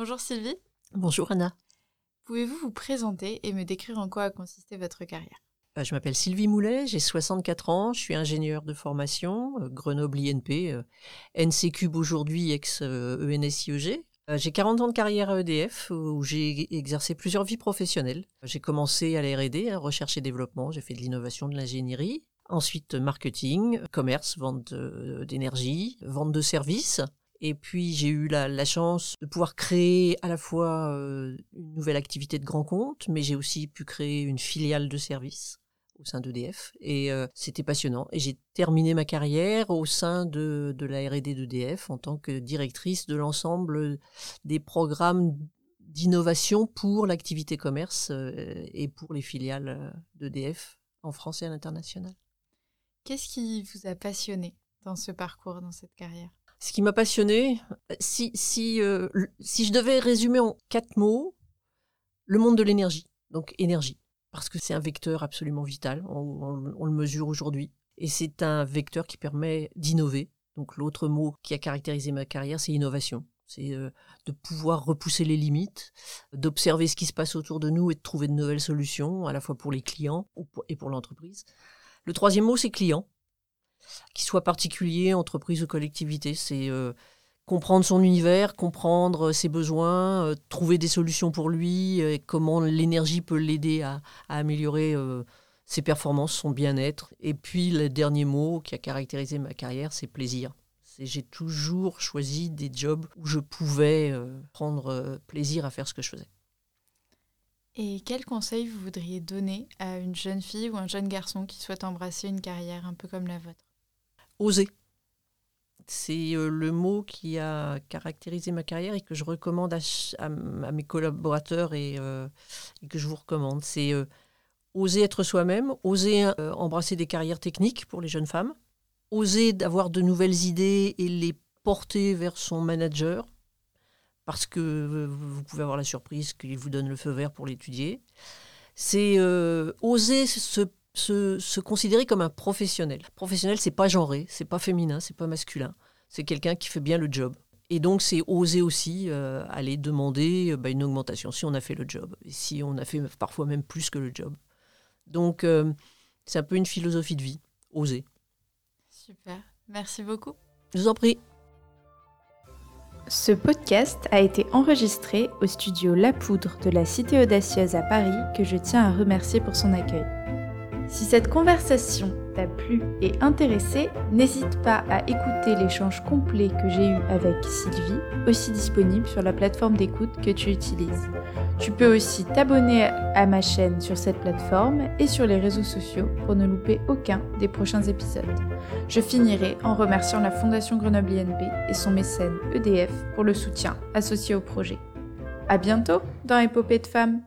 Bonjour Sylvie. Bonjour Anna. Pouvez-vous vous présenter et me décrire en quoi a consisté votre carrière? Euh, Je m'appelle Sylvie Moulet, j'ai 64 ans, je suis ingénieure de formation, euh, Grenoble INP, euh, NC Cube aujourd'hui, ex-ENSIEG. J'ai 40 ans de carrière à EDF où j'ai exercé plusieurs vies professionnelles. J'ai commencé à la R&D, recherche et développement, j'ai fait de l'innovation, de l'ingénierie. Ensuite, marketing, commerce, vente d'énergie, vente de services. Et puis, j'ai eu la, chance de pouvoir créer à la fois euh, une nouvelle activité de grand compte, mais j'ai aussi pu créer une filiale de service au sein d'EDF. Et euh, c'était passionnant. Et j'ai terminé ma carrière au sein de, la R&D d'EDF en tant que directrice de l'ensemble des programmes d'innovation pour l'activité commerce euh, et pour les filiales d'EDF en France et à l'international. Qu'est-ce qui vous a passionné dans ce parcours, dans cette carrière? Ce qui m'a passionné, si, si, euh, si je devais résumer en quatre mots, le monde de l'énergie. Donc énergie. Parce que c'est un vecteur absolument vital, on, le mesure aujourd'hui. Et c'est un vecteur qui permet d'innover. Donc l'autre mot qui a caractérisé ma carrière, c'est innovation. C'est euh, de pouvoir repousser les limites, d'observer ce qui se passe autour de nous et de trouver de nouvelles solutions, à la fois pour les clients et pour l'entreprise. Le troisième mot, c'est client qu'il soit particulier, entreprise ou collectivité. C'est euh, comprendre son univers, comprendre ses besoins, euh, trouver des solutions pour lui, euh, comment l'énergie peut l'aider à, améliorer euh, ses performances, son bien-être. Et puis le dernier mot qui a caractérisé ma carrière, c'est plaisir. J'ai toujours choisi des jobs où je pouvais euh, prendre euh, plaisir à faire ce que je faisais. Et quel conseil vous voudriez donner à une jeune fille ou un jeune garçon qui souhaite embrasser une carrière un peu comme la vôtre? Oser. C'est euh, le mot qui a caractérisé ma carrière et que je recommande à, mes collaborateurs et, euh, et que je vous recommande. C'est euh, oser être soi-même, oser embrasser des carrières techniques pour les jeunes femmes, oser d'avoir de nouvelles idées et les porter vers son manager parce que vous pouvez avoir la surprise qu'il vous donne le feu vert pour l'étudier. C'est oser se se, se considérer comme un professionnel. Professionnel, c'est pas genré, c'est pas féminin, c'est pas masculin. C'est quelqu'un qui fait bien le job. Et donc, c'est oser aussi euh, aller demander euh, bah, une augmentation si on a fait le job. Et si on a fait parfois même plus que le job. Donc, euh, c'est un peu une philosophie de vie. Oser. Super, merci beaucoup. Je vous en prie. Ce podcast a été enregistré au studio La Poudre de la Cité Audacieuse à Paris que je tiens à remercier pour son accueil. Si cette conversation t'a plu et intéressé, n'hésite pas à écouter l'échange complet que j'ai eu avec Sylvie, aussi disponible sur la plateforme d'écoute que tu utilises. Tu peux aussi t'abonner à ma chaîne sur cette plateforme et sur les réseaux sociaux pour ne louper aucun des prochains épisodes. Je finirai en remerciant la Fondation Grenoble INP et son mécène EDF pour le soutien associé au projet. À bientôt dans Épopée de femmes!